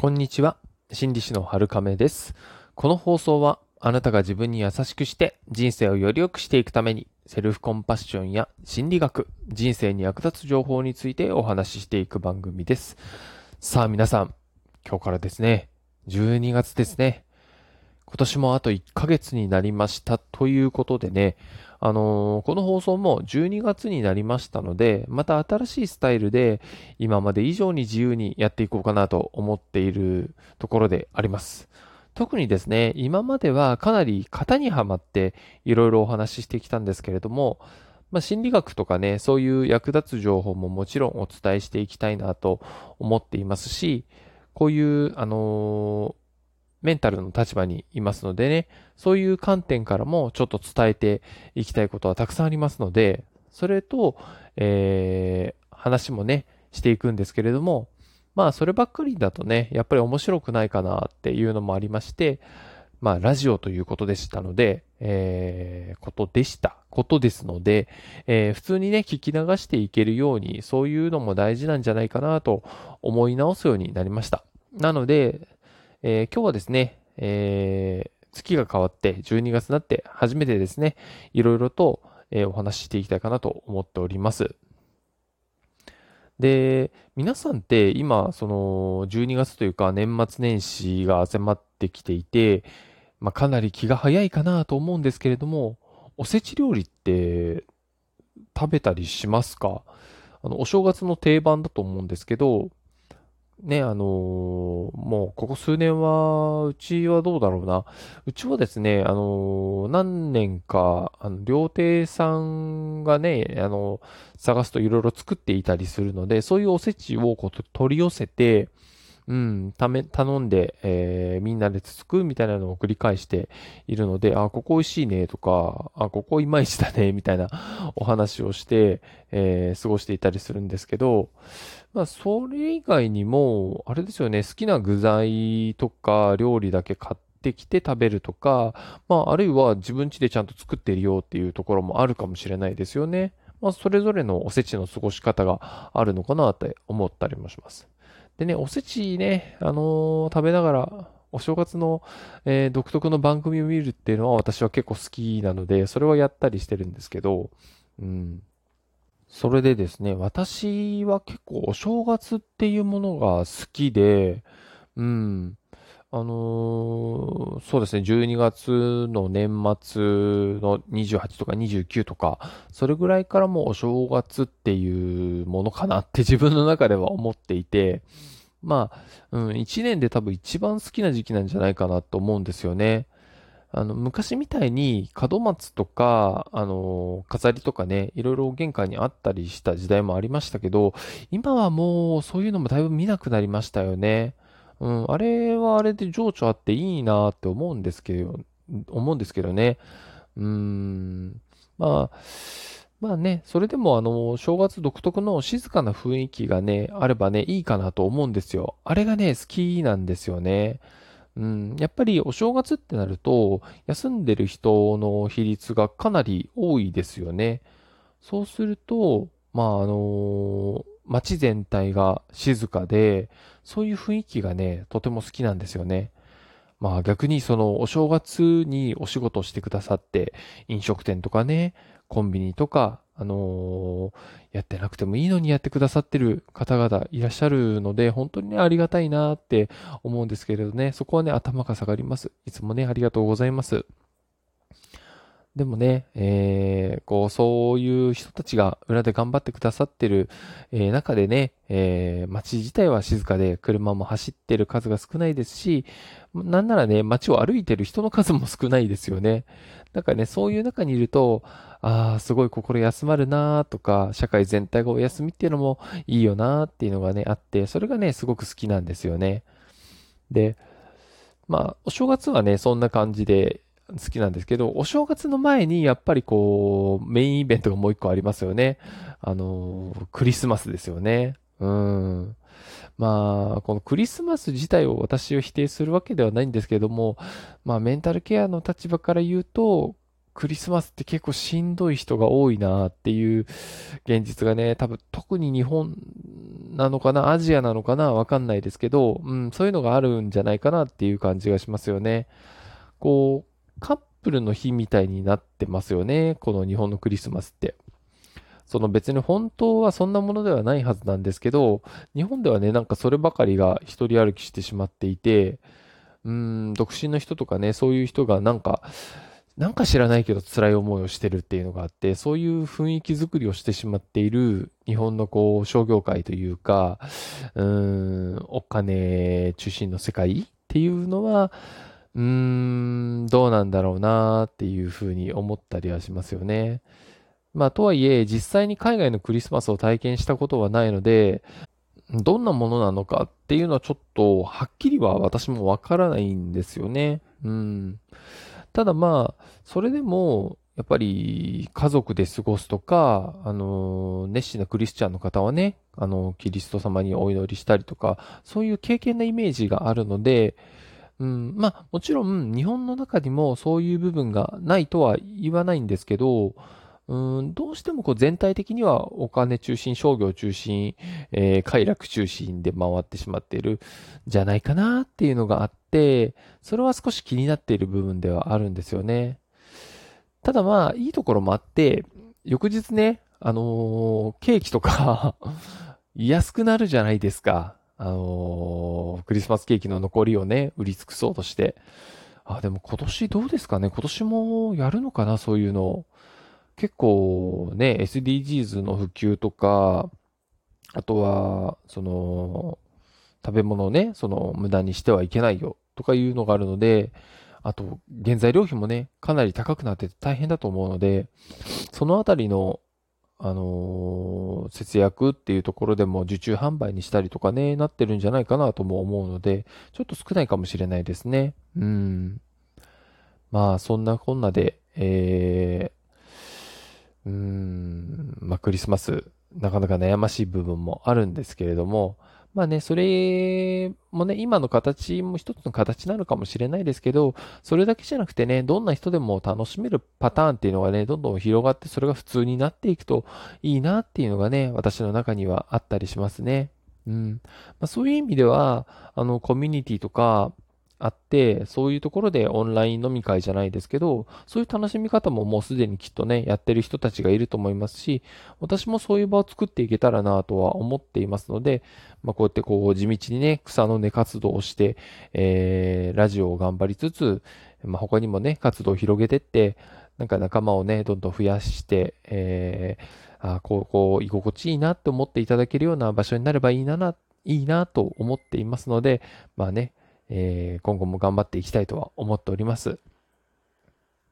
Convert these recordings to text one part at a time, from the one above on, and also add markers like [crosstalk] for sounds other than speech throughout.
こんにちは。心理師の春亀です。この放送は、あなたが自分に優しくして人生をより良くしていくために、セルフコンパッションや心理学、人生に役立つ情報についてお話ししていく番組です。さあ皆さん、今日からですね、12月ですね。今年もあと1ヶ月になりましたということでね、あのーこの放送も12月になりましたので、また新しいスタイルで今まで以上に自由にやっていこうかなと思っているところであります。特にですね、今まではかなり型にはまっていろいろお話ししてきたんですけれども、まあ、心理学とかね、そういう役立つ情報ももちろんお伝えしていきたいなと思っていますし、こういう、あのーメンタルの立場にいますのでね、そういう観点からもちょっと伝えていきたいことはたくさんありますので、それと、えー話もね、していくんですけれども、まあそればっかりだとね、やっぱり面白くないかなっていうのもありまして、まあラジオということでしたので、えーことでした。ことですので、えー普通にね、聞き流していけるように、そういうのも大事なんじゃないかなと思い直すようになりました。なので、えー今日はですね、えー月が変わって12月になって初めてですね、いろいろと、えーお話ししていきたいかなと思っております。で、皆さんって今、その12月というか年末年始が迫ってきていて、まあ、かなり気が早いかなと思うんですけれども、おせち料理って食べたりしますか？あの、お正月の定番だと思うんですけど、ね、あのーもうここ数年は、うちはどうだろうな。うちはですね、あのー何年か、あの、料亭さんがね、あの探すといろいろ作っていたりするので、そういうおせちをこう取り寄せて、うん、ため、頼んで、えーみんなでつつくみたいなのを繰り返しているので、あ、ここ美味しいねとか、あ、ここいまいちだね、[laughs] みたいなお話をして、えー過ごしていたりするんですけど、まあ、それ以外にも、あれですよね、好きな具材とか料理だけ買ってきて食べるとか、まあ、あるいは自分家でちゃんと作ってるよっていうところもあるかもしれないですよね。まあ、それぞれのおせちの過ごし方があるのかなって思ったりもします。でね、おせちね、あのー食べながら、お正月の、えー独特の番組を見るっていうのは私は結構好きなので、それはやったりしてるんですけど、うん。それでですね、私は結構お正月っていうものが好きで、うん。あのーそうですね、12月の年末の28とか29とか、それぐらいからもうお正月っていうものかなって自分の中では思っていて、まあ、うん、1年で多分一番好きな時期なんじゃないかなと思うんですよね。あの、昔みたいに門松とか、あの、飾りとかね、いろいろ玄関にあったりした時代もありましたけど、今はもうそういうのもだいぶ見なくなりましたよね。うん、あれはあれで情緒あっていいなって思うんですけど、思うんですけどね。うーん、まあ、まあね、それでもあの、正月独特の静かな雰囲気がね、あればね、いいかなと思うんですよ。あれがね、好きなんですよね。うん、やっぱりお正月ってなると、休んでる人の比率がかなり多いですよね。そうすると、まああの街全体が静かで、そういう雰囲気がね、とても好きなんですよね。まあ逆にそのお正月にお仕事してくださって、飲食店とかね、コンビニとか、あのーやってなくてもいいのにやってくださってる方々いらっしゃるので、本当にね、ありがたいなって思うんですけれどね、そこはね、頭が下がります。いつもね、ありがとうございます。でもね、えー、こう、そういう人たちが裏で頑張ってくださってる、えー中でね、えー街自体は静かで車も走ってる数が少ないですし、なんならね、街を歩いてる人の数も少ないですよね。なんかね、そういう中にいると、ああ、すごい心休まるなーとか、社会全体がお休みっていうのもいいよなーっていうのがね、あって、それがね、すごく好きなんですよね。で、まあ、お正月はね、そんな感じで好きなんですけど、お正月の前にやっぱりこう、メインイベントがもう一個ありますよね。あの、クリスマスですよね。うん。まあ、このクリスマス自体を私を否定するわけではないんですけども、まあ、メンタルケアの立場から言うと、クリスマスって結構しんどい人が多いなっていう現実がね、多分特に日本なのかな、アジアなのかな、わかんないですけど、うん、そういうのがあるんじゃないかなっていう感じがしますよね。こう、カップルの日みたいになってますよね、この日本のクリスマスって。その別に本当はそんなものではないはずなんですけど、日本ではね、なんかそればかりが一人歩きしてしまっていて、うん、独身の人とかね、そういう人がなんか、なんか知らないけど辛い思いをしてるっていうのがあって、そういう雰囲気作りをしてしまっている日本のこう商業界というか、うん、お金中心の世界っていうのは、うーん、どうなんだろうなっていうふうに思ったりはしますよね。まあ、とはいえ、実際に海外のクリスマスを体験したことはないので、どんなものなのかっていうのはちょっと、はっきりは私もわからないんですよね。うん。ただまあ、それでも、やっぱり家族で過ごすとか、あの、熱心なクリスチャンの方はね、あの、キリスト様にお祈りしたりとか、そういう経験なイメージがあるので、うん、まあ、もちろん日本の中にもそういう部分がないとは言わないんですけど、うん、どうしてもこう全体的にはお金中心、商業中心、えー、快楽中心で回ってしまっているじゃないかなっていうのがあって、それは少し気になっている部分ではあるんですよね。ただまあ、いいところもあって、翌日ね、あのー、ケーキとか [laughs] 安くなるじゃないですか。あのー、クリスマスケーキの残りをね、売り尽くそうとして。あ、でも今年どうですかね？今年もやるのかな？そういうの。結構ね、SDGs の普及とか、あとは、その、食べ物をね、その、無駄にしてはいけないよ、とかいうのがあるので、あと、原材料費もね、かなり高くなってて大変だと思うので、そのあたりの、あのー、節約っていうところでも受注販売にしたりとかね、なってるんじゃないかなとも思うので、ちょっと少ないかもしれないですね。うん。まあ、そんなこんなで、えーうん、まあ、クリスマス、なかなか悩ましい部分もあるんですけれども、まあね、それもね、今の形も一つの形なのかもしれないですけど、それだけじゃなくてね、どんな人でも楽しめるパターンっていうのがね、どんどん広がってそれが普通になっていくといいなっていうのがね、私の中にはあったりしますね。うん。まあ、そういう意味では、あの、コミュニティとか、あって、そういうところでオンライン飲み会じゃないですけど、そういう楽しみ方ももうすでにきっとね、やってる人たちがいると思いますし、私もそういう場を作っていけたらなとは思っていますので、まあ、こうやってこう地道にね、草の根活動をして、えー、ラジオを頑張りつつ、まあ、他にもね、活動を広げてって、なんか仲間をね、どんどん増やして、えー、あこう、こう、居心地いいなって思っていただけるような場所になればいいなな、いいなと思っていますので、まあね、えー、今後も頑張っていきたいとは思っております。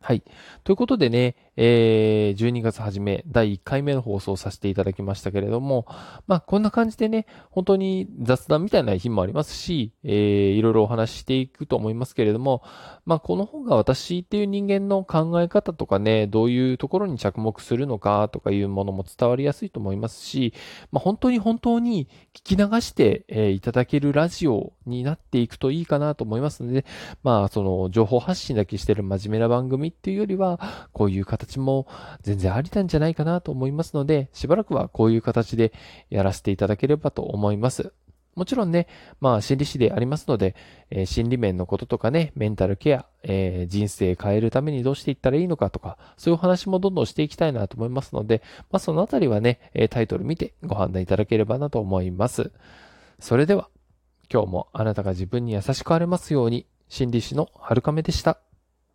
はい。ということでね、えー、12月初め、第1回目の放送させていただきましたけれども、まあ、こんな感じでね、本当に雑談みたいな日もありますし、えー、いろいろお話ししていくと思いますけれども、まあ、この本が私っていう人間の考え方とかね、どういうところに着目するのかとかいうものも伝わりやすいと思いますし、まあ、本当に本当に聞き流して、いただけるラジオになっていくといいかなと思いますので、まあ、その情報発信だけしてる真面目な番組っていうよりは、こういう形も全然ありなんじゃないかなと思いますので、しばらくはこういう形でやらせていただければと思います。もちろんね、まあ心理師でありますので、えー、心理面のこととかね、メンタルケア、えー、人生変えるためにどうしていったらいいのかとか、そういう話もどんどんしていきたいなと思いますので、まあそのあたりはね、タイトル見てご判断いただければなと思います。それでは、今日もあなたが自分に優しくあれますように、心理師の春亀でした。